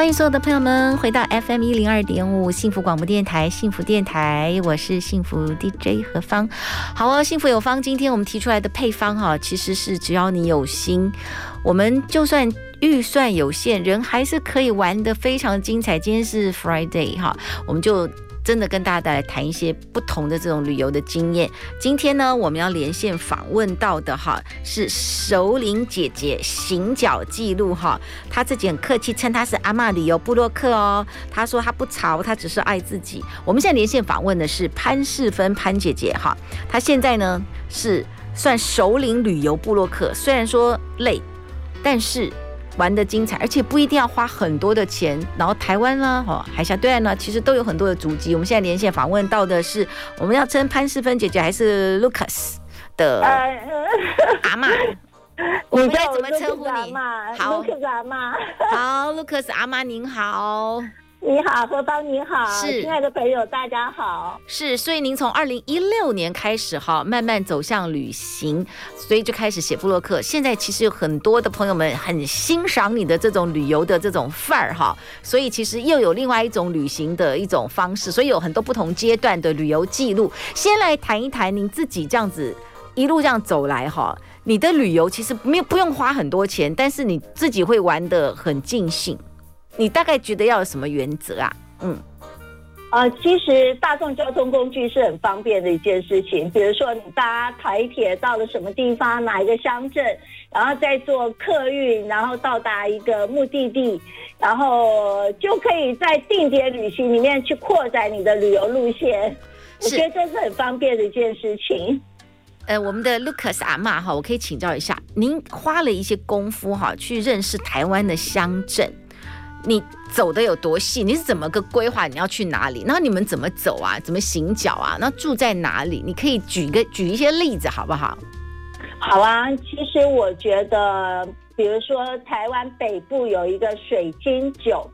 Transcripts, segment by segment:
欢迎所有的朋友们回到 FM 一零二点五幸福广播电台，幸福电台，我是幸福 DJ 何芳。好哦，幸福有方，今天我们提出来的配方哈，其实是只要你有心，我们就算预算有限，人还是可以玩的非常精彩。今天是 Friday 哈，我们就。真的跟大家带来谈一些不同的这种旅游的经验。今天呢，我们要连线访问到的哈是首领姐姐行脚记录哈，她自己很客气称她是阿嬷旅游部落客哦。她说她不潮，她只是爱自己。我们现在连线访问的是潘世芬潘姐姐哈，她现在呢是算首领旅游部落客，虽然说累，但是。玩的精彩，而且不一定要花很多的钱。然后台湾呢，哦，海峡对岸呢，其实都有很多的足迹。我们现在连线访问到的是，我们要称潘世芬姐姐还是 Lucas 的 阿妈？我们该怎么称呼你？好，Lucas 阿妈。好，Lucas 阿妈您好。你好，何芳，你好，是亲爱的朋友，大家好。是，所以您从二零一六年开始哈，慢慢走向旅行，所以就开始写布洛克。现在其实有很多的朋友们很欣赏你的这种旅游的这种范儿哈，所以其实又有另外一种旅行的一种方式，所以有很多不同阶段的旅游记录。先来谈一谈您自己这样子一路这样走来哈，你的旅游其实没有不用花很多钱，但是你自己会玩的很尽兴。你大概觉得要有什么原则啊？嗯，呃，其实大众交通工具是很方便的一件事情。比如说，你搭台铁到了什么地方，哪一个乡镇，然后再坐客运，然后到达一个目的地，然后就可以在定点旅行里面去扩展你的旅游路线。我觉得这是很方便的一件事情。呃，我们的 Lucas 阿妈哈，我可以请教一下，您花了一些功夫哈，去认识台湾的乡镇。你走的有多细？你是怎么个规划？你要去哪里？然后你们怎么走啊？怎么行脚啊？那住在哪里？你可以举一个举一些例子好不好？好啊，其实我觉得，比如说台湾北部有一个水晶酒，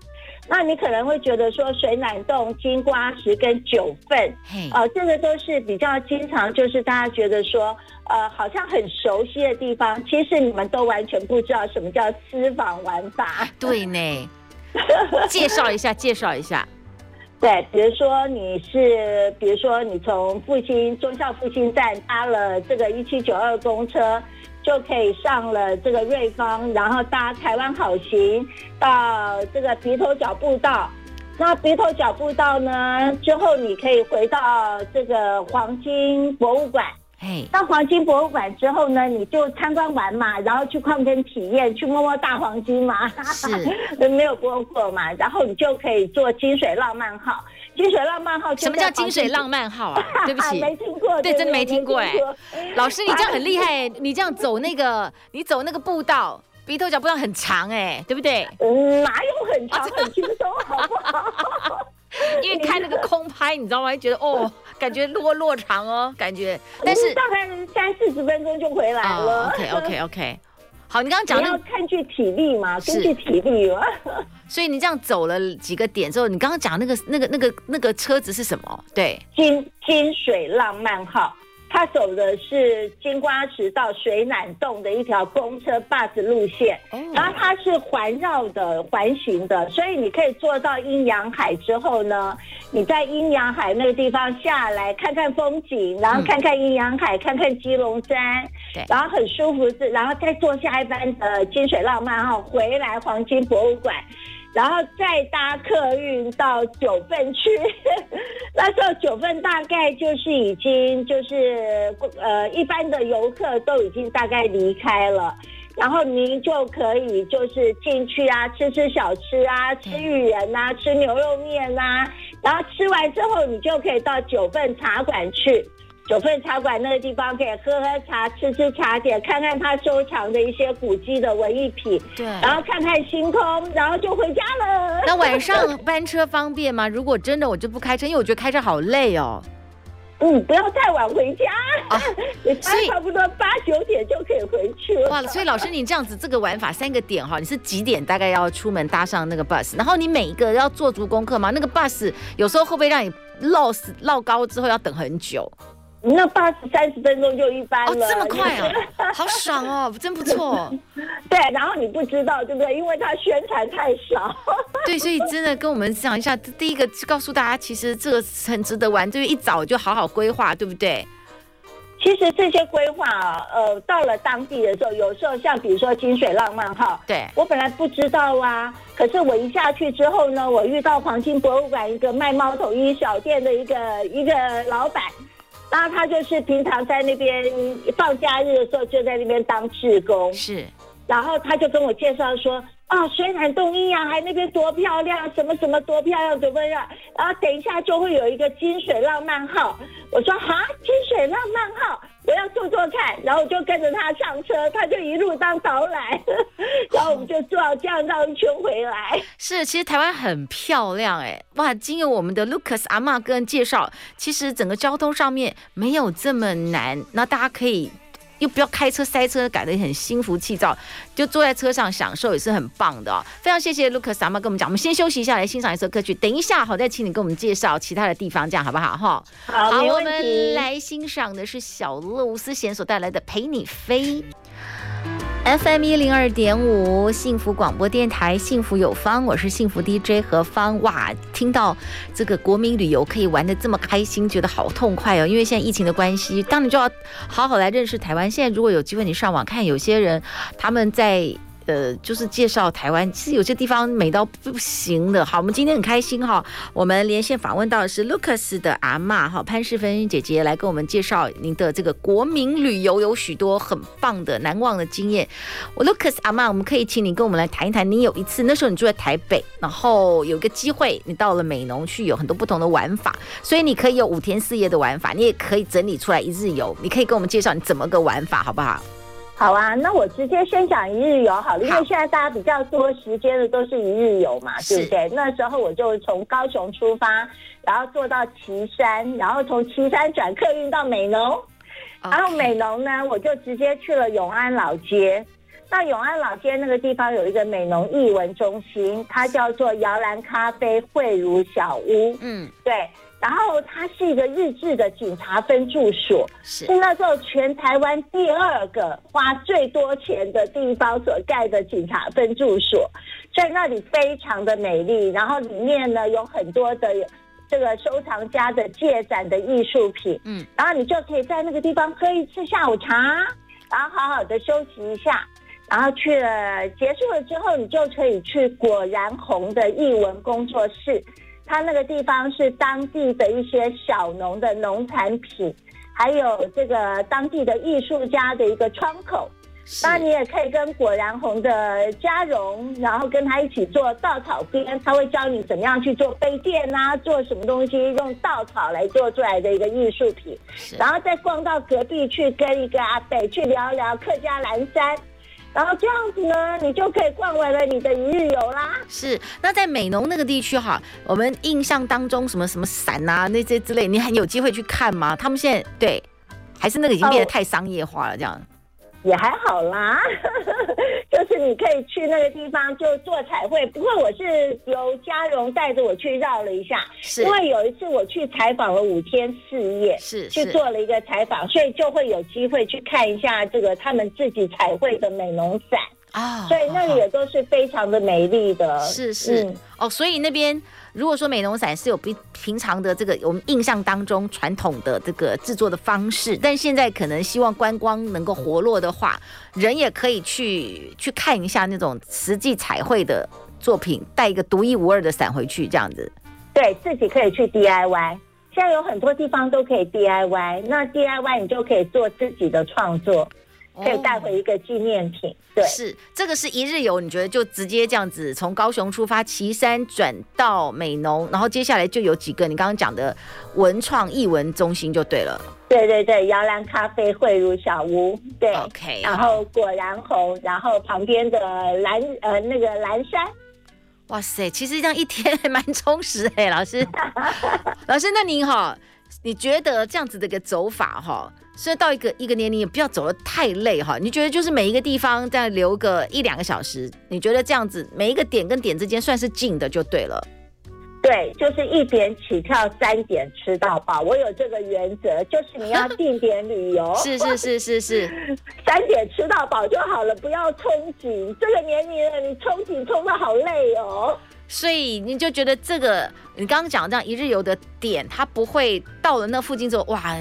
那你可能会觉得说水暖洞、金瓜石跟九份，啊、呃，这个都是比较经常，就是大家觉得说，呃，好像很熟悉的地方。其实你们都完全不知道什么叫私房玩法。对呢。介绍一下，介绍一下。对，比如说你是，比如说你从复兴中孝复兴站搭了这个一七九二公车，就可以上了这个瑞芳，然后搭台湾好行到这个鼻头角步道。那鼻头角步道呢，之后你可以回到这个黄金博物馆。到黄金博物馆之后呢，你就参观完嘛，然后去矿坑体验，去摸摸大黄金嘛，是 没有摸过嘛，然后你就可以坐金水浪漫号。金水浪漫号什么叫金水浪漫号啊？对不起，没听过，对，真的没听过哎。老师，你这样很厉害，你这样走那个，你走那个步道，鼻头脚步道很长哎，对不对？嗯，哪有很长，很轻松，好不好？因为开那个空拍，你知道吗？就觉得哦，感觉落落长哦，感觉。但是大概三四十分钟就回来了。OK OK OK。好，你刚刚讲你要看具体力嘛，根据体力嘛。所以你这样走了几个点之后，你刚刚讲那个那个那个那个车子是什么？对，金金水浪漫号。他走的是金瓜石到水暖洞的一条公车 bus 路线，然后它是环绕的环形的，所以你可以坐到阴阳海之后呢，你在阴阳海那个地方下来看看风景，然后看看阴阳海，看看基隆山，然后很舒服，然后再坐下一班的金水浪漫号回来黄金博物馆。然后再搭客运到九份去，那时候九份大概就是已经就是呃一般的游客都已经大概离开了，然后您就可以就是进去啊，吃吃小吃啊，吃芋圆啊，吃牛肉面啊，然后吃完之后你就可以到九份茶馆去。九份茶馆那个地方可以喝喝茶、吃吃茶点，看看他收藏的一些古迹的文艺品，对，然后看看星空，然后就回家了。那晚上班车方便吗？如果真的我就不开车，因为我觉得开车好累哦。嗯，不要太晚回家，啊、所以差不多八九点就可以回去了。哇，所以老师你这样子这个玩法三个点哈，你是几点大概要出门搭上那个 bus？然后你每一个要做足功课吗？那个 bus 有时候会不会让你落死落高之后要等很久？那八十三十分钟就一般了，哦，这么快啊，好爽哦，真不错。对，然后你不知道对不对？因为它宣传太少。对，所以真的跟我们讲一下，第一个告诉大家，其实这个很值得玩，就是一早就好好规划，对不对？其实这些规划啊，呃，到了当地的时候，有时候像比如说金水浪漫哈，对，我本来不知道啊，可是我一下去之后呢，我遇到黄金博物馆一个卖猫头鹰小店的一个一个老板。然后他就是平常在那边放假日的时候就在那边当志工，是，然后他就跟我介绍说，啊，水暖洞一阳还那边多漂亮，什么什么多漂亮，怎么样？然后等一下就会有一个金水浪漫号，我说哈，金水浪漫号。我要做做看，然后就跟着他上车，他就一路当导览，然后我们就坐这样绕一圈回来。是，其实台湾很漂亮哎，哇！经由我们的 Lucas 阿玛个人介绍，其实整个交通上面没有这么难，那大家可以。又不要开车塞车，改得很心浮气躁，就坐在车上享受也是很棒的哦。非常谢谢 Lucas 阿妈跟我们讲，我们先休息一下，来欣赏一首歌曲。等一下好再请你跟我们介绍其他的地方，这样好不好？哈，好，好，我们来欣赏的是小乐吴思贤所带来的《陪你飞》。FM 一零二点五，幸福广播电台，幸福有方，我是幸福 DJ 何方。哇，听到这个国民旅游可以玩得这么开心，觉得好痛快哦！因为现在疫情的关系，当然就要好好来认识台湾。现在如果有机会，你上网看，有些人他们在。呃，就是介绍台湾，其实有些地方美到不行的。好，我们今天很开心哈，我们连线访问到的是 Lucas 的阿嬷哈潘世芬姐姐来跟我们介绍您的这个国民旅游，有许多很棒的难忘的经验。我 Lucas 阿嬷，我们可以请你跟我们来谈一谈。你有一次那时候你住在台北，然后有一个机会你到了美浓去，有很多不同的玩法，所以你可以有五天四夜的玩法，你也可以整理出来一日游。你可以跟我们介绍你怎么个玩法，好不好？好啊，那我直接先讲一日游好了，因为现在大家比较多时间的都是一日游嘛，对不对？那时候我就从高雄出发，然后坐到旗山，然后从旗山转客运到美浓然后美浓呢，我就直接去了永安老街。到永安老街那个地方有一个美浓艺文中心，它叫做摇篮咖啡慧如小屋。嗯，对。然后它是一个日治的警察分驻所，是，是那时候全台湾第二个花最多钱的地方所盖的警察分驻所，在那里非常的美丽。然后里面呢有很多的这个收藏家的借展的艺术品，嗯，然后你就可以在那个地方喝一次下午茶，然后好好的休息一下，然后去了结束了之后，你就可以去果然红的艺文工作室。它那个地方是当地的一些小农的农产品，还有这个当地的艺术家的一个窗口。那你也可以跟果然红的嘉荣，然后跟他一起做稻草编，他会教你怎么样去做杯垫啊，做什么东西用稻草来做出来的一个艺术品。然后再逛到隔壁去跟一个阿北去聊聊客家蓝山。然后这样子呢，你就可以逛完了你的一日游啦。是，那在美浓那个地区哈，我们印象当中什么什么伞啊那些之类，你还有机会去看吗？他们现在对，还是那个已经变得太商业化了这样。也还好啦，就是你可以去那个地方就做彩绘。不过我是由嘉荣带着我去绕了一下，是。因为有一次我去采访了五天四夜，是去做了一个采访，所以就会有机会去看一下这个他们自己彩绘的美容展啊，所以那里也都是非常的美丽的。是是、嗯、哦，所以那边。如果说美容伞是有比平常的这个我们印象当中传统的这个制作的方式，但现在可能希望观光能够活络的话，人也可以去去看一下那种实际彩绘的作品，带一个独一无二的伞回去，这样子。对，自己可以去 DIY，现在有很多地方都可以 DIY，那 DIY 你就可以做自己的创作。可以带回一个纪念品。对，是这个是一日游，你觉得就直接这样子从高雄出发，旗山转到美浓，然后接下来就有几个你刚刚讲的文创艺文中心就对了。对对对，摇篮咖啡、汇如小屋，对，OK，然后果然红，然后旁边的蓝呃那个蓝山。哇塞，其实这样一天还蛮充实哎，老师，老师，那您哈，你觉得这样子的一个走法哈，是到一个一个年龄也不要走得太累哈？你觉得就是每一个地方再留个一两个小时，你觉得这样子每一个点跟点之间算是近的就对了。对，就是一点起跳，三点吃到饱。我有这个原则，就是你要定点旅游，是是是是是，三点吃到饱就好了，不要憧憬。这个年龄了，你憧憬冲的好累哦。所以你就觉得这个，你刚刚讲这样一日游的点，它不会到了那附近之后，哇，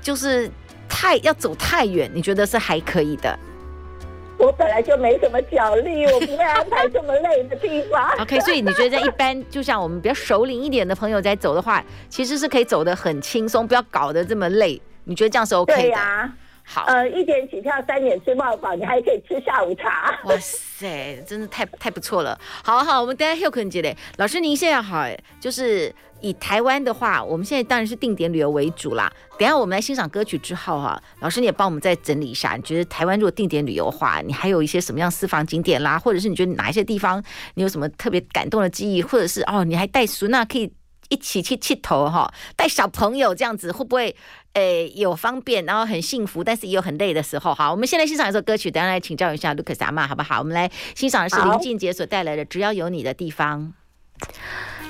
就是太要走太远，你觉得是还可以的。我本来就没什么脚力，我不会安排这么累的地方。OK，所以你觉得在一般，就像我们比较熟龄一点的朋友在走的话，其实是可以走得很轻松，不要搞得这么累。你觉得这样是 OK 的？对呀、啊。好，呃，一点起跳，三点吃冒饱，你还可以吃下午茶。哇塞，真的太太不错了。好好，我们等下休困一下。老师，您现在好，就是。以台湾的话，我们现在当然是定点旅游为主啦。等下我们来欣赏歌曲之后哈、啊，老师你也帮我们再整理一下。你觉得台湾如果定点旅游的话，你还有一些什么样私房景点啦，或者是你觉得哪一些地方你有什么特别感动的记忆，或者是哦，你还带孙娜可以一起去剃头哈，带小朋友这样子会不会诶有方便，然后很幸福，但是也有很累的时候？哈，我们先来欣赏一首歌曲，等下来请教一下 Lucas 阿妈好不好？我们来欣赏的是林俊杰所带来的《只要有你的地方》。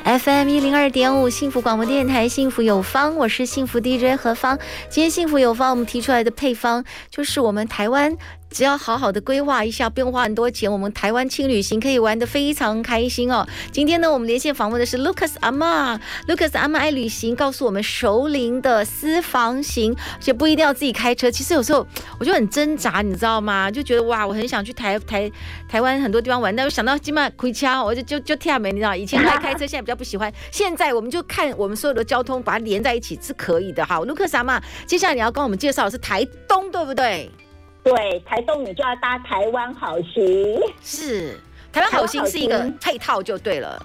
FM 一零二点五幸福广播电台，幸福有方，我是幸福 DJ 何芳。今天幸福有方，我们提出来的配方就是我们台湾。只要好好的规划一下，不用花很多钱，我们台湾轻旅行可以玩得非常开心哦。今天呢，我们连线访问的是 Lucas 阿嬷，Lucas 阿嬷爱旅行，告诉我们熟龄的私房行，而且不一定要自己开车。其实有时候我就很挣扎，你知道吗？就觉得哇，我很想去台台台湾很多地方玩，但我想到今晚回家，我就就就跳没，你知道？以前爱开车，现在比较不喜欢。现在我们就看我们所有的交通，把它连在一起是可以的。好，Lucas 阿嬷，接下来你要跟我们介绍的是台东，对不对？对，台东你就要搭台湾好行，是台湾好行是一个配套就对了。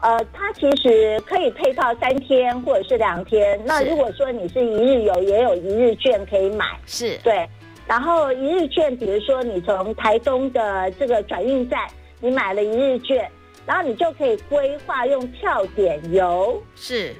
呃，它其实可以配套三天或者是两天。那如果说你是一日游，也有一日券可以买。是对，然后一日券，比如说你从台东的这个转运站，你买了一日券，然后你就可以规划用跳点游。是，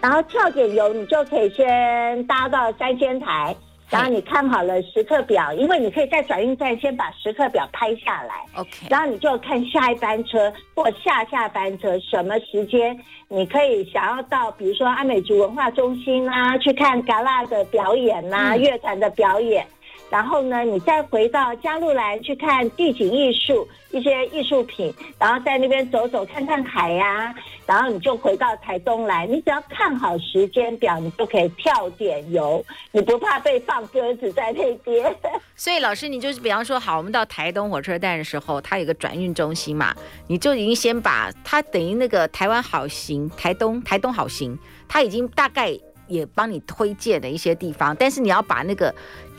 然后跳点游，你就可以先搭到三仙台。然后你看好了时刻表，因为你可以在转运站先把时刻表拍下来。OK，然后你就看下一班车或下下班车什么时间，你可以想要到，比如说阿美族文化中心啊，去看嘎啦的表演呐、啊，乐团的表演。然后呢，你再回到加路兰去看地景艺术一些艺术品，然后在那边走走看看海呀、啊，然后你就回到台东来。你只要看好时间表，你就可以跳点游，你不怕被放鸽子在那边。所以老师，你就是比方说，好，我们到台东火车站的时候，它有个转运中心嘛，你就已经先把它等于那个台湾好行、台东台东好行，它已经大概也帮你推荐的一些地方，但是你要把那个。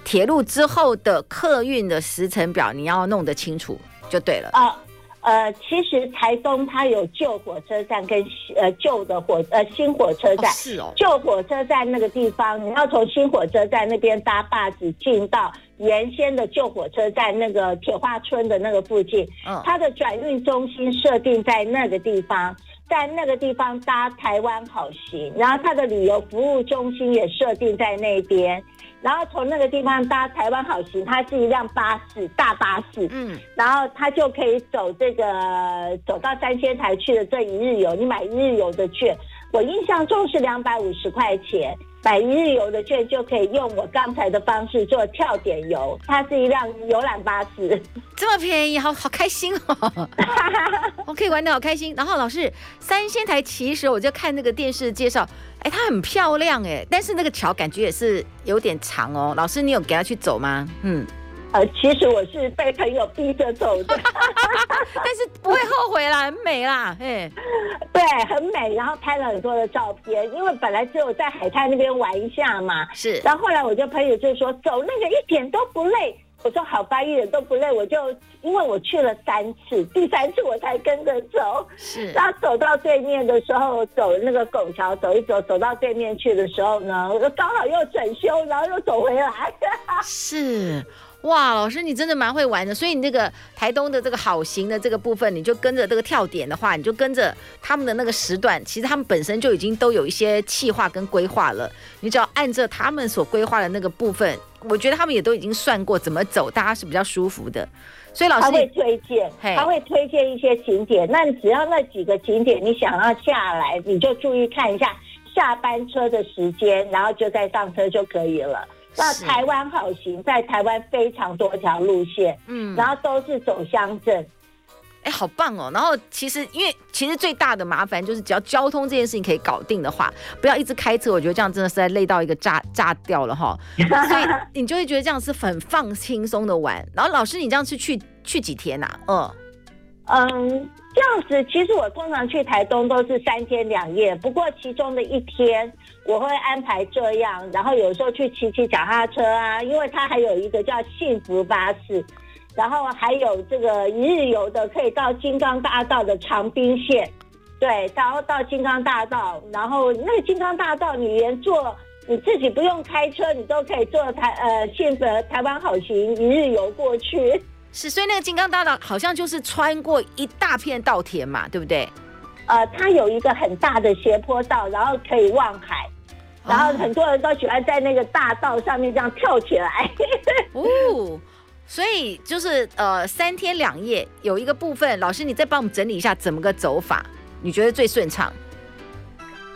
铁路之后的客运的时程表，你要弄得清楚就对了。啊，呃，其实台东它有旧火车站跟呃旧的火呃新火车站。哦，是哦。旧火车站那个地方，你要从新火车站那边搭巴士进到原先的旧火车站那个铁花村的那个附近。嗯。它的转运中心设定在那个地方，在那个地方搭台湾好行，然后它的旅游服务中心也设定在那边。然后从那个地方搭台湾好行，它是一辆巴士，大巴士。嗯，然后它就可以走这个走到三仙台去的这一日游。你买一日游的券，我印象中是两百五十块钱，买一日游的券就可以用我刚才的方式做跳点游。它是一辆游览巴士，这么便宜，好好开心哦！我可以玩得好开心。然后老师，三仙台其实我就看那个电视介绍。哎，它很漂亮哎，但是那个桥感觉也是有点长哦。老师，你有给他去走吗？嗯，呃，其实我是被朋友逼着走的，但是不会后悔啦，很美啦，哎，对，很美，然后拍了很多的照片，因为本来只有在海滩那边玩一下嘛，是，然后后来我就朋友就说走那个一点都不累。我说好吧，一点都不累，我就因为我去了三次，第三次我才跟着走。是，然后走到对面的时候，走那个拱桥走一走，走到对面去的时候呢，我刚好又整修，然后又走回来。是，哇，老师你真的蛮会玩的。所以你那个台东的这个好行的这个部分，你就跟着这个跳点的话，你就跟着他们的那个时段，其实他们本身就已经都有一些计划跟规划了。你只要按照他们所规划的那个部分。我觉得他们也都已经算过怎么走，大家是比较舒服的，所以老师他会推荐，他会推荐一些景点。那只要那几个景点你想要下来，你就注意看一下下班车的时间，然后就再上车就可以了。那台湾好行，在台湾非常多条路线，嗯，然后都是走乡镇。哎，好棒哦！然后其实，因为其实最大的麻烦就是，只要交通这件事情可以搞定的话，不要一直开车。我觉得这样真的是在累到一个炸炸掉了哈。所以你就会觉得这样是很放轻松的玩。然后老师，你这样是去去几天呐、啊？嗯嗯，这样子其实我通常去台东都是三天两夜，不过其中的一天我会安排这样，然后有时候去骑骑脚踏车啊，因为它还有一个叫幸福巴士。然后还有这个一日游的，可以到金刚大道的长滨线，对，然后到金刚大道，然后那个金刚大道你连坐你自己不用开车，你都可以坐台呃，现在台湾好行一日游过去。是，所以那个金刚大道好像就是穿过一大片稻田嘛，对不对？呃，它有一个很大的斜坡道，然后可以望海，然后很多人都喜欢在那个大道上面这样跳起来。哦。所以就是呃三天两夜有一个部分，老师你再帮我们整理一下怎么个走法？你觉得最顺畅？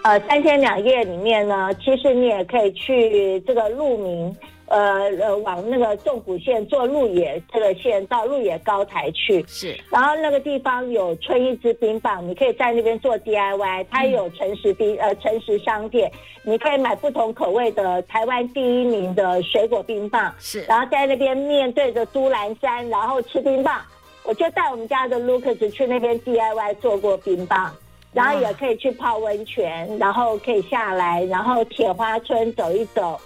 呃，三天两夜里面呢，其实你也可以去这个鹿鸣。呃呃，往那个纵谷线坐鹿野这个线到鹿野高台去，是。然后那个地方有春一支冰棒，你可以在那边做 DIY。它有诚实冰呃诚实商店，你可以买不同口味的台湾第一名的水果冰棒，是。然后在那边面对着都兰山，然后吃冰棒。我就带我们家的 Lucas 去那边 DIY 做过冰棒，然后也可以去泡温泉，然后可以下来，然后铁花村走一走。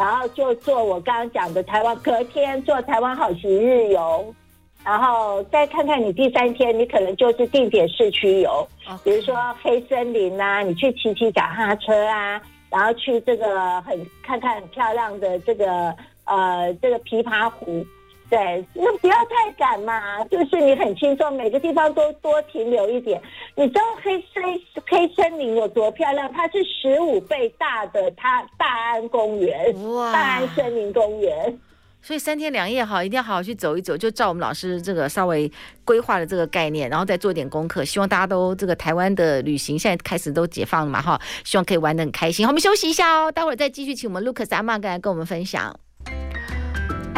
然后就做我刚刚讲的台湾，隔天做台湾好行日游，然后再看看你第三天，你可能就是定点市区游.比如说黑森林啊，你去骑骑脚踏车啊，然后去这个很看看很漂亮的这个呃这个琵琶湖。对，那不要太赶嘛，就是你很轻松，每个地方都多停留一点。你知道黑森黑森林有多漂亮？它是十五倍大的，它大安公园，哇，大安森林公园。所以三天两夜哈，一定要好好去走一走，就照我们老师这个稍微规划的这个概念，然后再做点功课。希望大家都这个台湾的旅行现在开始都解放了嘛哈，希望可以玩得很开心。好，我们休息一下哦，待会儿再继续请我们 Lucas 阿嬷来跟我们分享。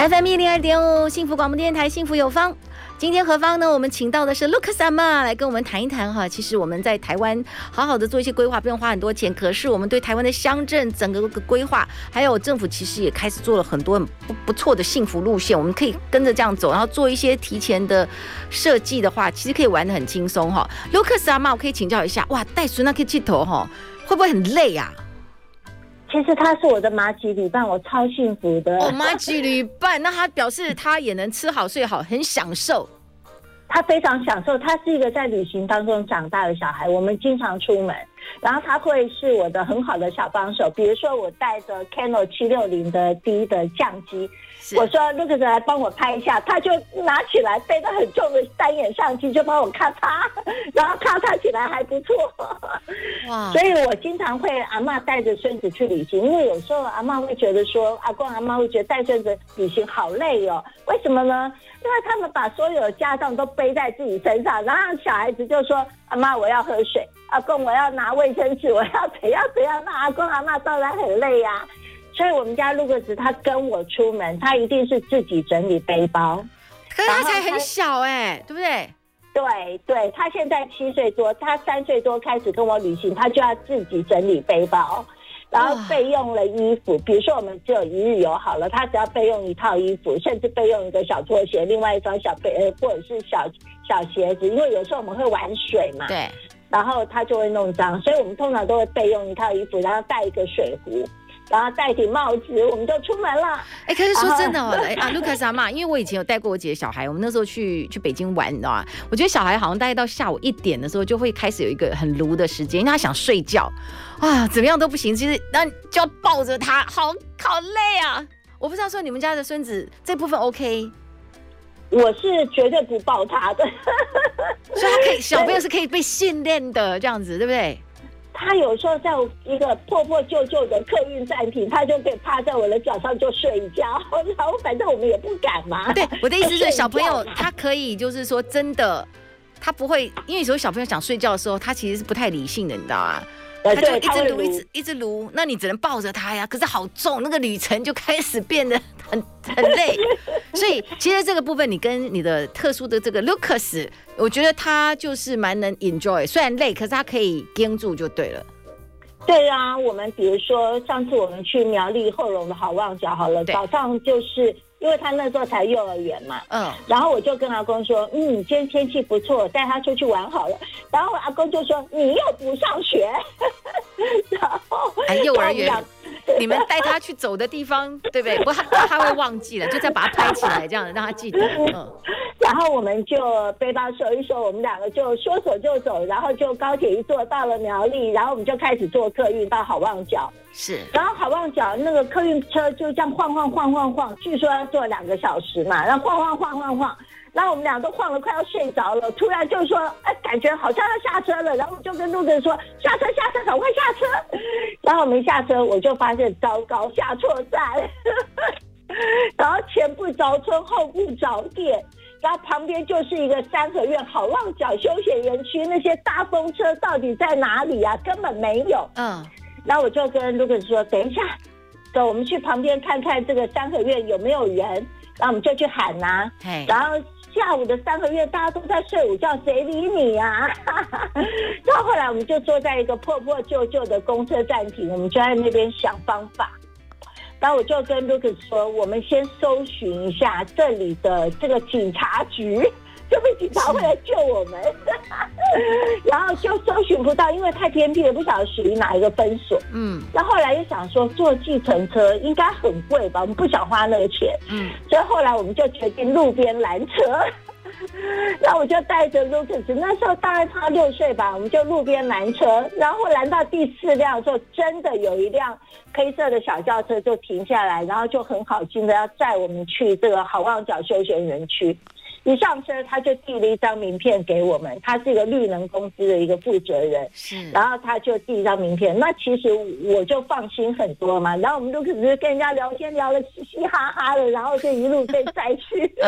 FM 一零二点五，幸福广播电台，幸福有方。今天何方呢？我们请到的是 Lucas 阿妈来跟我们谈一谈哈。其实我们在台湾好好的做一些规划，不用花很多钱。可是我们对台湾的乡镇整个个规划，还有政府其实也开始做了很多不不错的幸福路线。我们可以跟着这样走，然后做一些提前的设计的话，其实可以玩得很轻松哈。Lucas 阿妈，我可以请教一下，哇，带孙那可以剃头哈，会不会很累啊？其实他是我的马吉旅伴，我超幸福的。哦，马吉旅伴，那他表示他也能吃好睡好，很享受。他非常享受，他是一个在旅行当中长大的小孩。我们经常出门，然后他会是我的很好的小帮手。比如说，我带着 Canon 七六零的 D 的相机。我说那个人来帮我拍一下，他就拿起来背得很重的单眼相机就帮我咔嚓，然后咔嚓起来还不错。哇！所以我经常会阿嬷带着孙子去旅行，因为有时候阿嬷会觉得说，阿公阿嬷会觉得带孙子旅行好累哦。为什么呢？因为他们把所有的家当都背在自己身上，然后小孩子就说，阿嬷我要喝水，阿公我要拿卫生纸，我要怎样怎样，那阿公阿嬷当然很累呀、啊。所以我们家路克斯他跟我出门，他一定是自己整理背包。可是他才很小哎、欸，对不对？对对，他现在七岁多，他三岁多开始跟我旅行，他就要自己整理背包。然后备用了衣服，比如说我们只有一日游好了，他只要备用一套衣服，甚至备用一个小拖鞋，另外一双小背呃或者是小小鞋子，因为有时候我们会玩水嘛，对，然后他就会弄脏，所以我们通常都会备用一套衣服，然后带一个水壶。然后戴顶帽子，我们就出门了。哎，可是说真的哦，哎啊，卢卡斯阿妈，因为我以前有带过我姐的小孩，我们那时候去去北京玩，你知道吗？我觉得小孩好像大概到下午一点的时候，就会开始有一个很卢的时间，因为他想睡觉啊，怎么样都不行，其实那就要抱着他，好好累啊。我不知道说你们家的孙子这部分 OK，我是绝对不抱他的，所以他可以 小朋友是可以被训练的这样子，对不对？他有时候在一个破破旧旧的客运站停，他就可以趴在我的脚上就睡觉，然后反正我们也不敢嘛。对，我的意思是，小朋友他可以就是说真的，他不会，因为有时候小朋友想睡觉的时候，他其实是不太理性的，你知道吗？他就一直撸，一直一直撸，那你只能抱着他呀。可是好重，那个旅程就开始变得很 很累。所以其实这个部分，你跟你的特殊的这个 Lucas，我觉得他就是蛮能 enjoy，虽然累，可是他可以盯住就对了。对啊，我们比如说上次我们去苗栗后龙的好望角，好了，早上就是。因为他那时候才幼儿园嘛，嗯，然后我就跟阿公说，嗯，今天天气不错，带他出去玩好了。然后阿公就说，你又不上学，然后哎，幼儿园。你们带他去走的地方，对不对？不，他他会忘记了，就再把他拍起来，这样让他记得。嗯。然后我们就背包收一收，我们两个就说走就走，然后就高铁一坐到了苗栗，然后我们就开始坐客运到好望角。是。然后好望角那个客运车就这样晃晃晃晃晃，据说要坐两个小时嘛，然后晃晃晃晃晃。然后我们俩都晃得快要睡着了，突然就说：“哎，感觉好像要下车了。”然后我就跟路人说：“下车，下车，赶快下车！”然后我们下车，我就发现糟糕，下错站。然后前不着村，后不着店，然后旁边就是一个三合院好望角休闲园区，那些大风车到底在哪里啊？根本没有。嗯。然后我就跟路人说：“等一下，走，我们去旁边看看这个三合院有没有人。”然后我们就去喊呐、啊。然后。下午的三合院，大家都在睡午觉，谁理你呀、啊？然后后来我们就坐在一个破破旧旧的公车站停，我们就在那边想方法。然后我就跟 Lucas 说：“我们先搜寻一下这里的这个警察局，这边警察会来救我们。”然后就搜寻不到，因为太偏僻了，不晓得属于哪一个分所。嗯。那后后来又想说，坐计程车应该很贵吧？我们不想花那个钱。嗯。所以后来我们就决定路边拦车。那我就带着 Lucas，那时候大概他六岁吧，我们就路边拦车，然后拦到第四辆的时候，真的有一辆黑色的小轿车就停下来，然后就很好心的要载我们去这个好望角休闲园区。一上车，他就递了一张名片给我们。他是一个绿能公司的一个负责人，是。然后他就递一张名片，那其实我就放心很多嘛。然后我们就只是跟人家聊天，聊得嘻嘻哈哈的，然后就一路被载去，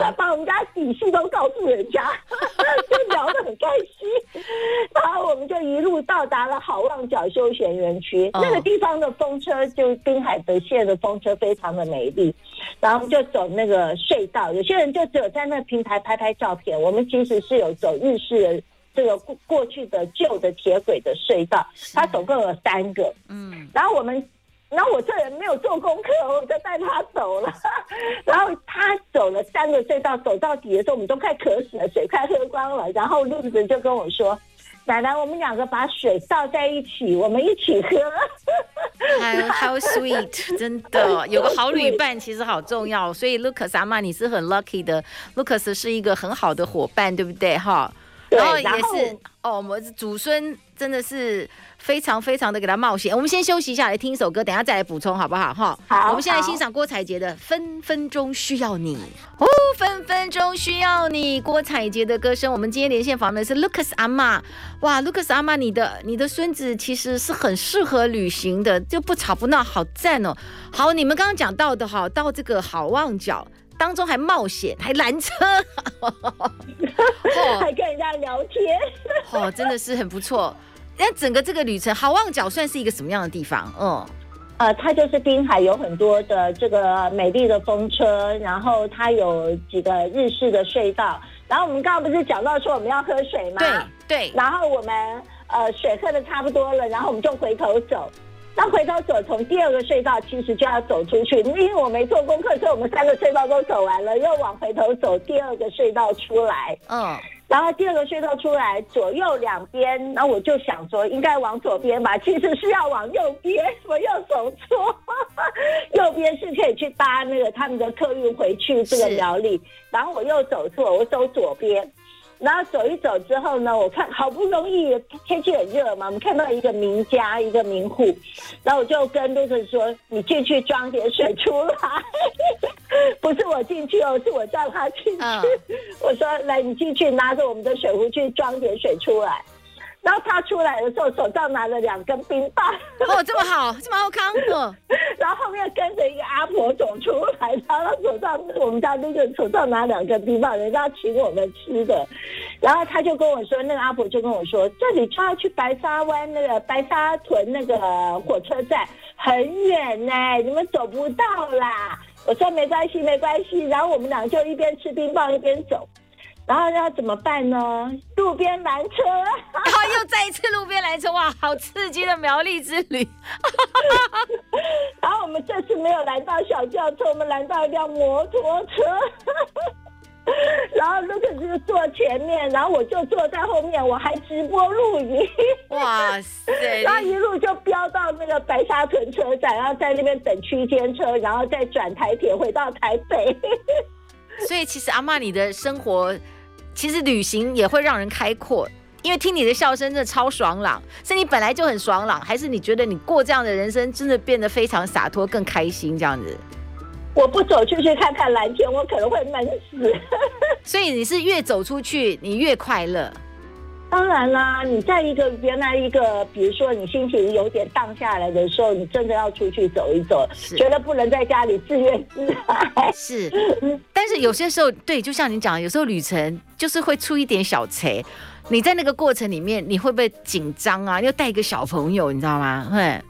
他把我们家底细都告诉人家，就聊得很开心。然后我们就一路到达了好望角休闲园区，那个地方的风车就滨海德线的风车非常的美丽。然后就走那个隧道，有些人就只有在那。平台拍拍照片，我们其实是有走日式的这个过过去的旧的铁轨的隧道，它总共有三个。嗯，然后我们，然后我这人没有做功课，我就带他走了。然后他走了三个隧道，走到底的时候，我们都快渴死了，水快喝光了。然后路子就跟我说：“奶奶，我们两个把水倒在一起，我们一起喝。”How how sweet！真的有个好旅伴其实好重要，所以 Lucas 阿妈你是很 lucky 的，Lucas 是一个很好的伙伴，对不对？哈。然后也是哦，我们祖孙真的是非常非常的给他冒险。我们先休息一下，来听一首歌，等下再来补充，好不好？哈，好。我们现在欣赏郭采洁的《分分钟需要你》。哦，分分钟需要你，郭采洁的歌声。我们今天连线访问的是 Lucas 阿妈。哇，Lucas 阿妈，你的你的孙子其实是很适合旅行的，就不吵不闹，好赞哦。好，你们刚刚讲到的哈，到这个好望角。当中还冒险，还拦车，还跟人家聊天，哦，真的是很不错。那整个这个旅程，好望角算是一个什么样的地方？嗯，呃，它就是滨海有很多的这个美丽的风车，然后它有几个日式的隧道。然后我们刚刚不是讲到说我们要喝水吗？对对。然后我们呃水喝的差不多了，然后我们就回头走。那回头走，从第二个隧道其实就要走出去，因为我没做功课，所以我们三个隧道都走完了，又往回头走第二个隧道出来。嗯。然后第二个隧道出来，左右两边，然后我就想说应该往左边吧，其实是要往右边，我又走错，右边是可以去搭那个他们的客运回去这个苗栗，然后我又走错，我走左边。然后走一走之后呢，我看好不容易天气很热嘛，我们看到一个名家，一个名户，然后我就跟路克说：“你进去装点水出来。”不是我进去哦，是我叫他进去。嗯、我说：“来，你进去，拿着我们的水壶去装点水出来。”然后他出来的时候，手上拿了两根冰棒。哦，这么好，这么好康。哦。然后后面跟着一个阿婆走出来，然后手上我们家那个手上拿两根冰棒，人家请我们吃的。然后他就跟我说，那个阿婆就跟我说，这里就要去白沙湾那个白沙屯那个火车站，很远呢，你们走不到啦。我说没关系，没关系。然后我们俩就一边吃冰棒一边走。然后要怎么办呢？路边拦车，然 后又再一次路边拦车，哇，好刺激的苗栗之旅！然后我们这次没有拦到小轿车，我们拦到一辆摩托车。然后卢克斯坐前面，然后我就坐在后面，我还直播录影。哇塞！然后一路就飙到那个白沙屯车站，然后在那边等区间车，然后再转台铁回到台北。所以其实阿妈，你的生活。其实旅行也会让人开阔，因为听你的笑声真的超爽朗，是你本来就很爽朗，还是你觉得你过这样的人生真的变得非常洒脱、更开心这样子？我不走出去看看蓝天，我可能会闷死。所以你是越走出去，你越快乐。当然啦，你在一个原来一个，比如说你心情有点荡下来的时候，你真的要出去走一走，是觉得不能在家里自怨自艾。是，但是有些时候，对，就像你讲，有时候旅程就是会出一点小差。你在那个过程里面，你会不会紧张啊？又带一个小朋友，你知道吗？哼。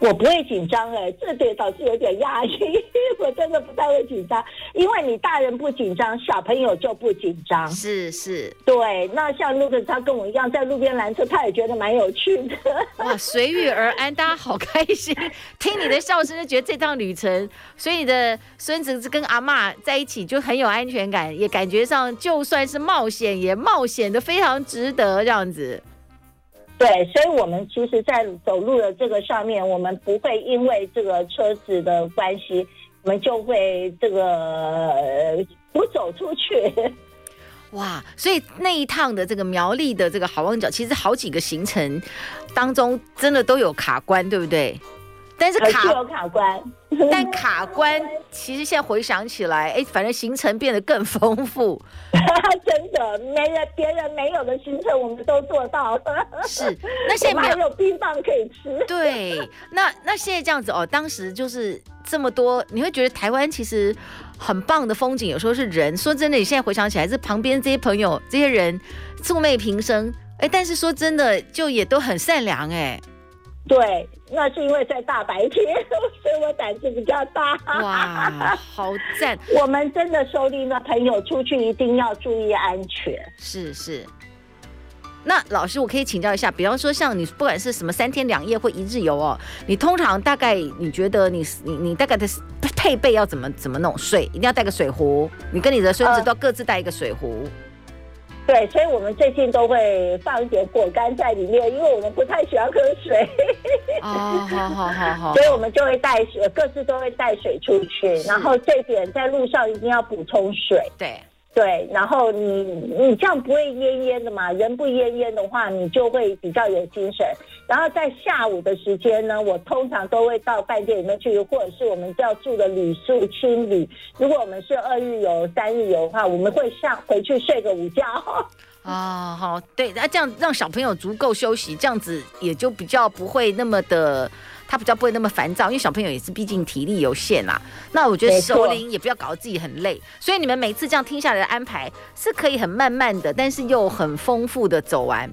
我不会紧张哎，这点倒是有点压抑。我真的不太会紧张，因为你大人不紧张，小朋友就不紧张。是是，对。那像路克他跟我一样在路边拦车，他也觉得蛮有趣的。哇，随遇而安，大家好开心。听你的笑声就觉得这趟旅程，所以你的孙子跟阿嬷在一起就很有安全感，也感觉上就算是冒险，也冒险的非常值得这样子。对，所以，我们其实，在走路的这个上面，我们不会因为这个车子的关系，我们就会这个不走出去。哇，所以那一趟的这个苗栗的这个好望角，其实好几个行程当中，真的都有卡关，对不对？但是卡有卡关，但卡关其实现在回想起来，哎，反正行程变得更丰富。真的，没人别人没有的行程，我们都做到了。是，那现在没有，还有冰棒可以吃。对，那那现在这样子哦，当时就是这么多，你会觉得台湾其实很棒的风景，有时候是人。说真的，你现在回想起来，这旁边这些朋友、这些人素昧平生，哎，但是说真的，就也都很善良，哎。对，那是因为在大白天，所以我胆子比较大。哇，好赞！我们真的收听的朋友出去一定要注意安全。是是。那老师，我可以请教一下，比方说像你不管是什么三天两夜或一日游哦，你通常大概你觉得你你你大概的配备要怎么怎么弄？水一定要带个水壶，你跟你的孙子都要各自带一个水壶。呃对，所以我们最近都会放一点果干在里面，因为我们不太喜欢喝水。哦，好好好好。所以我们就会带水，各自都会带水出去。然后这点在路上一定要补充水。对。对，然后你你这样不会淹淹的嘛？人不淹淹的话，你就会比较有精神。然后在下午的时间呢，我通常都会到饭店里面去，或者是我们要住的旅宿清理。如果我们是二日游、三日游的话，我们会下回去睡个午觉。啊，好，对，那这样让小朋友足够休息，这样子也就比较不会那么的。他比较不会那么烦躁，因为小朋友也是毕竟体力有限啦。那我觉得熟龄也不要搞得自己很累，所以你们每次这样听下来的安排是可以很慢慢的，但是又很丰富的走完。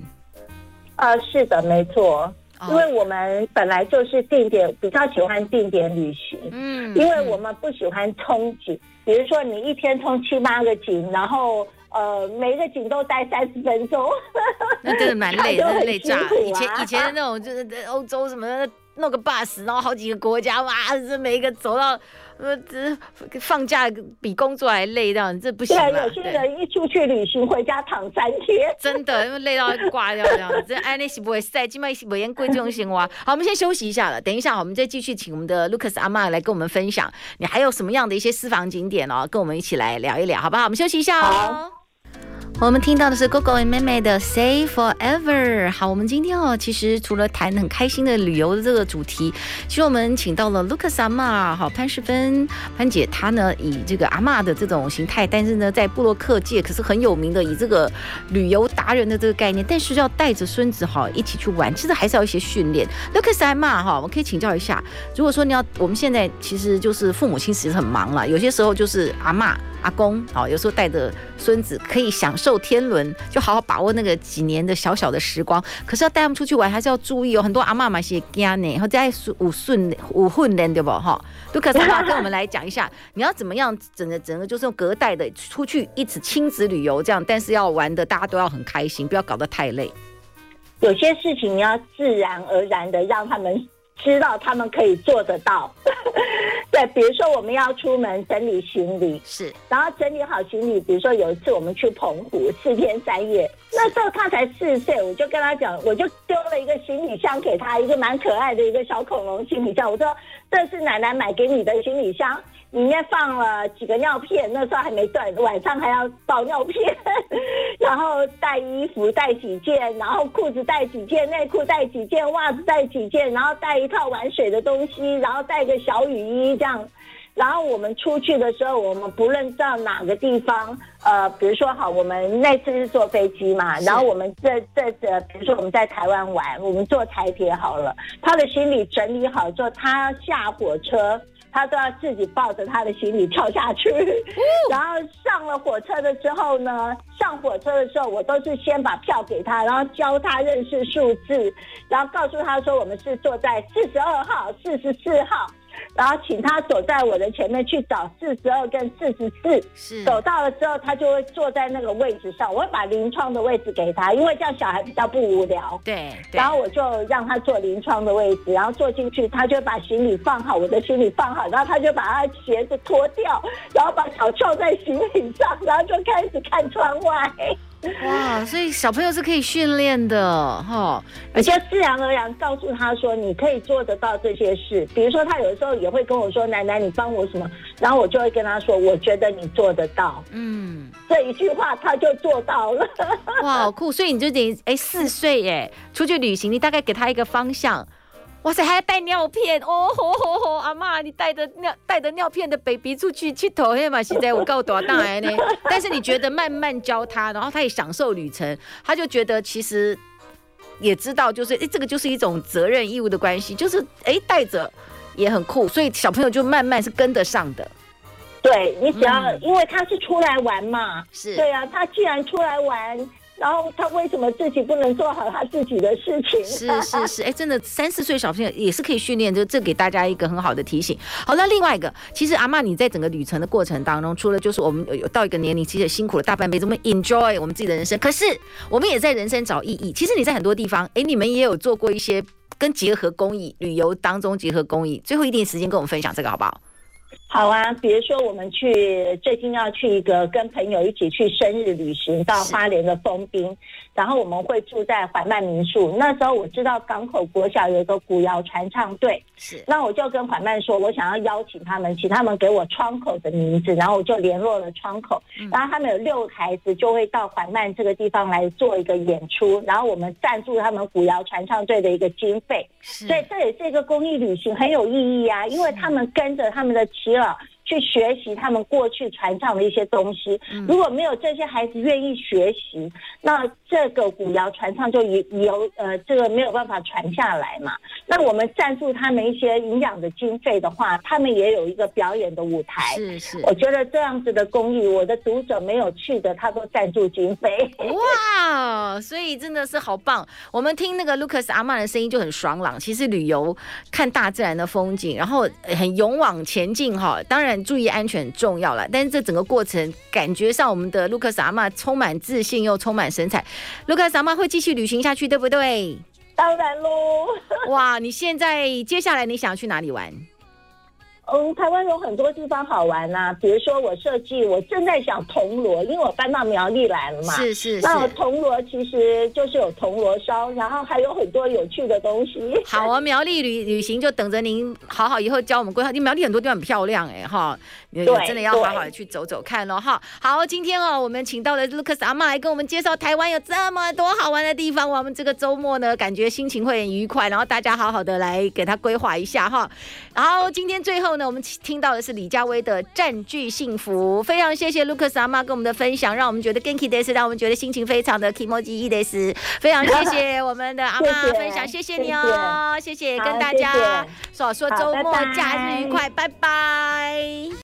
呃，是的，没错，因为我们本来就是定点，比较喜欢定点旅行。嗯，因为我们不喜欢冲景，比如说你一天冲七八个景，然后呃每一个景都待三十分钟，那真的蛮累的，累炸。以前以前的那种就是欧洲什么的。弄个 bus，然后好几个国家，哇，这每一个走到。呃，这放假比工作还累，这样这不行。对，有些人一出去旅行回家躺三天，真的，因为累到挂掉这样。这安利是不会晒，今麦是不会贵这种生活。好，我们先休息一下了，等一下我们再继续请我们的 Lucas 阿妈来跟我们分享，你还有什么样的一些私房景点哦，跟我们一起来聊一聊，好不好？我们休息一下哦。我们听到的是 Gogo and 妹妹的 Say Forever。好，我们今天哦，其实除了谈很开心的旅游的这个主题，其实我们请到了 Lucas 阿嬷，好潘世芬潘姐，她呢以这个阿嬷的这种形态，但是呢在部落客界可是很有名的，以这个旅游达人的这个概念，但是要带着孙子哈一起去玩，其实还是要一些训练。Lucas 阿嬷哈，我可以请教一下，如果说你要，我们现在其实就是父母亲其实很忙了，有些时候就是阿嬷。阿公，好，有时候带着孙子可以享受天伦，就好好把握那个几年的小小的时光。可是要带他们出去玩，还是要注意哦。很多阿妈嘛是惊呢，然后在五顺五混人对不哈？都可阿嬷跟我们来讲一下，你要怎么样整个整个就是用隔代的出去一起亲子旅游这样，但是要玩的大家都要很开心，不要搞得太累。有些事情你要自然而然的让他们。知道他们可以做得到，对，比如说我们要出门整理行李，是，然后整理好行李，比如说有一次我们去澎湖四天三夜，那时候他才四岁，我就跟他讲，我就丢了一个行李箱给他，一个蛮可爱的一个小恐龙行李箱，我说这是奶奶买给你的行李箱。里面放了几个尿片，那时候还没断，晚上还要倒尿片，然后带衣服带几件，然后裤子带几件，内裤带几件，袜子带几件，然后带一套玩水的东西，然后带个小雨衣这样。然后我们出去的时候，我们不论到哪个地方，呃，比如说好，我们那次是坐飞机嘛，然后我们这这这，比如说我们在台湾玩，我们坐台铁好了，他的行李整理好之后，他下火车。他都要自己抱着他的行李跳下去，然后上了火车的时候呢，上火车的时候我都是先把票给他，然后教他认识数字，然后告诉他说我们是坐在四十二号、四十四号。然后请他走在我的前面去找四十二跟四十四，是走到了之后，他就会坐在那个位置上。我会把临窗的位置给他，因为这样小孩比较不无聊。对，对。然后我就让他坐临窗的位置，然后坐进去，他就把行李放好，我的行李放好，然后他就把他鞋子脱掉，然后把脚翘在行李上，然后就开始看窗外。哇，所以小朋友是可以训练的哈，而且自然而然告诉他说，你可以做得到这些事。比如说，他有的时候也会跟我说：“奶奶，你帮我什么？”然后我就会跟他说：“我觉得你做得到。”嗯，这一句话他就做到了。哇，好酷！所以你就等于哎，四岁耶，出去旅行，你大概给他一个方向。哇塞，还要带尿片哦吼吼吼！阿妈，你带着尿带着尿片的 baby 出去去头黑嘛？现在我够多大呢？但是你觉得慢慢教他，然后他也享受旅程，他就觉得其实也知道，就是哎，这个就是一种责任义务的关系，就是哎带着也很酷，所以小朋友就慢慢是跟得上的。对，你只要、嗯、因为他是出来玩嘛，是对啊，他既然出来玩。然后他为什么自己不能做好他自己的事情？是是是，哎，真的三四岁小朋友也是可以训练，就这给大家一个很好的提醒。好那，另外一个，其实阿嬷你在整个旅程的过程当中，除了就是我们有到一个年龄，其实也辛苦了大半辈子，我们 enjoy 我们自己的人生，可是我们也在人生找意义。其实你在很多地方，哎，你们也有做过一些跟结合公益旅游当中结合公益，最后一点时间跟我们分享这个好不好？好啊，比如说我们去最近要去一个跟朋友一起去生日旅行到花莲的丰滨，然后我们会住在缓慢民宿。那时候我知道港口国小有一个古谣传唱队，是，那我就跟缓慢说，我想要邀请他们，请他们给我窗口的名字，然后我就联络了窗口，然后他们有六个孩子就会到缓慢这个地方来做一个演出，然后我们赞助他们古谣传唱队的一个经费，所以这也是一个公益旅行，很有意义啊，因为他们跟着他们的耆老。去学习他们过去传唱的一些东西。如果没有这些孩子愿意学习，那这个古谣传唱就由由呃这个没有办法传下来嘛。那我们赞助他们一些营养的经费的话，他们也有一个表演的舞台。是是，我觉得这样子的公益，我的读者没有去的，他都赞助经费。哇，所以真的是好棒。我们听那个 Lucas 阿曼的声音就很爽朗。其实旅游看大自然的风景，然后很勇往前进哈。当然。注意安全很重要了，但是这整个过程感觉上，我们的卢克萨玛充满自信又充满神采。卢克萨玛会继续旅行下去，对不对？当然喽。哇，你现在接下来你想要去哪里玩？嗯，台湾有很多地方好玩呐、啊，比如说我设计，我正在想铜锣，因为我搬到苗栗来了嘛。是是是。那铜锣其实就是有铜锣烧，然后还有很多有趣的东西。好啊，苗栗旅旅行就等着您好好以后教我们规划。你苗栗很多地方很漂亮哎、欸、哈，你真的要好好的去走走看喽哈。好，今天哦，我们请到了 Lucas 阿妈来跟我们介绍台湾有这么多好玩的地方。我们这个周末呢，感觉心情会很愉快，然后大家好好的来给他规划一下哈。然后今天最后呢，我们听到的是李佳薇的《占据幸福》，非常谢谢 Lucas 阿妈跟我们的分享，让我们觉得 Genki des，让我们觉得心情非常的 Kimoji des，非常谢谢我们的阿妈分享，谢谢，你哦，谢谢，谢谢跟大家说说周末假日愉快，拜拜。